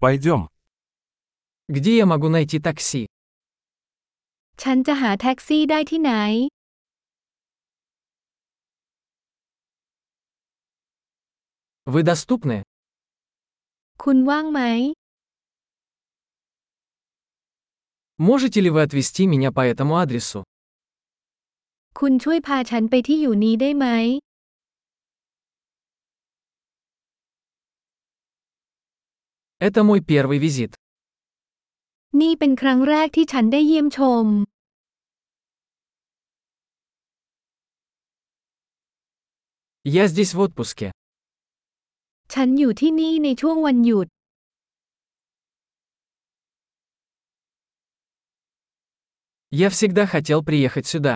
Пойдем. Где я могу найти такси? ฉันจะหาแท็กซี่ได้ที่ไหน Вы доступны? คุณว่างไหม Можете ли вы отвезти меня по этому адресу? คุณช่วยพาฉันไปที่อยู่นี้ได้ไหม Это мой первый визит. นี่เป็นครั้งแรกที่ฉันได้เยี่ยมชม Я здесь в отпуске. ฉันอยู่ที่นี่ในช่วงวันหยุด Я всегда хотел приехать сюда.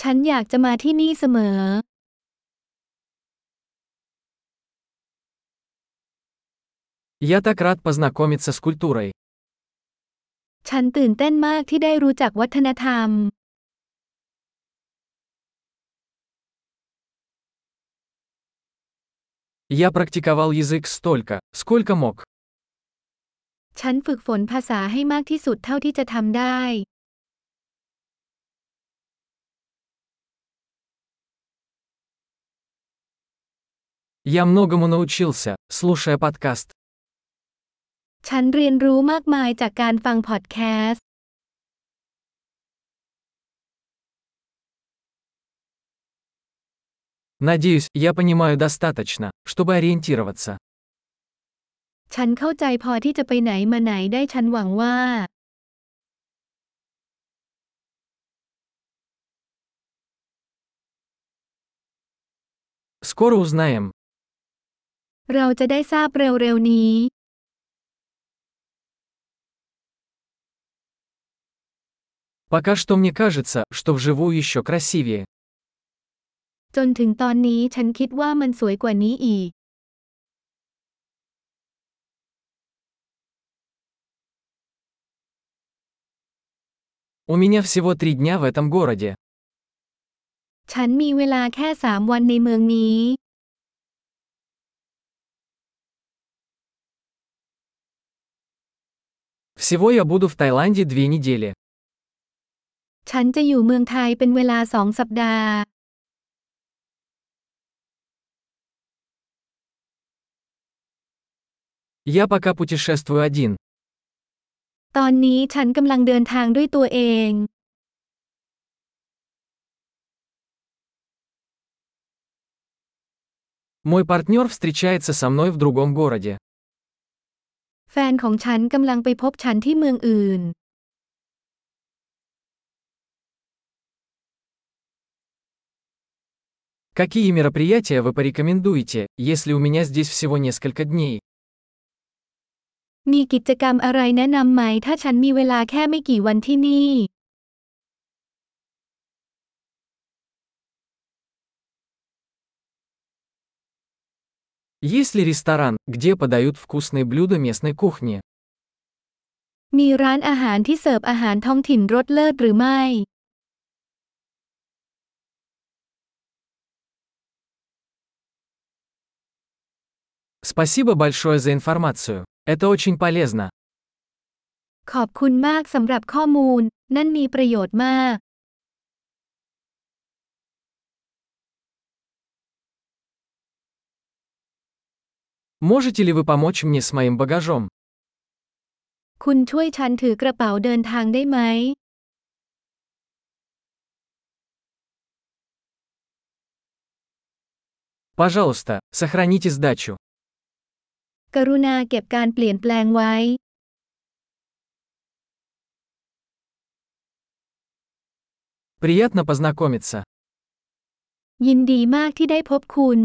ฉันอยากจะมาที่นี่เสมอ Я так рад познакомиться с культурой. ฉันตื่นเต้นมากที่ได้รู้จักวัฒนธรรม Я практиковал язык столько, сколько мог. ฉันฝึกฝนภาษาให้มากที่สุดเท่าที่จะทำได้ Я многому научился, слушая подкаст. ฉันเรียนรู้มากมายจากการฟังพอดแคสต์ Надеюсь, я понимаю достаточно, чтобы ориентироваться. ฉันเข้าใจพอที่จะไปไหนมาไหนได้ฉันหวังว่า Скоро узнаем. เราจะได้ทราบเร็วๆนี้ Пока что мне кажется, что вживую еще красивее. จนถึงตอนนี้ฉันคิดว่ามันสวยกว่านี้อีก У меня всего три дня в этом городе. ฉันมีเวลาแค่สามวันในเมืองนี้ Всего я буду в Таиланде две недели. ฉันจะอยู่เมืองไทยเป็นเวลาสองสัปดาห์ Я пока путешествую один. ตอนนี้ฉันกำลังเดินทางด้วยตัวเอง Мой партнер встречается со мной в другом городе. แฟนของฉันกำลังไปพบฉันที่เมืองอื่น Какие мероприятия вы порекомендуете, если у меня здесь всего несколько дней? มีกิจกรรมอะไรแนะนำไหมถ้าฉันมีเวลาแค่ไม่กี่วันที่นี่ Есть ли ресторан, где подают вкусные блюда местной кухни? มีร้านอาหารที่เสิร์ฟอาหารท้องถิ่นรสเลิศหรือไม่ Спасибо большое за информацию. Это очень полезно. ขอบคุณมากสำหรับข้อมูล นั่นมีประโยชน์มาก Можете ли вы помочь мне с моим багажом? คุณช่วยฉันถือกระเป๋าเดินทางได้ไหม Пожалуйста, сохраните сдачу. กรุณาเก็บการเปลี่ยนแปลงไว้ Приятно познакомиться. ยินดีมากที่ได้พบคุณ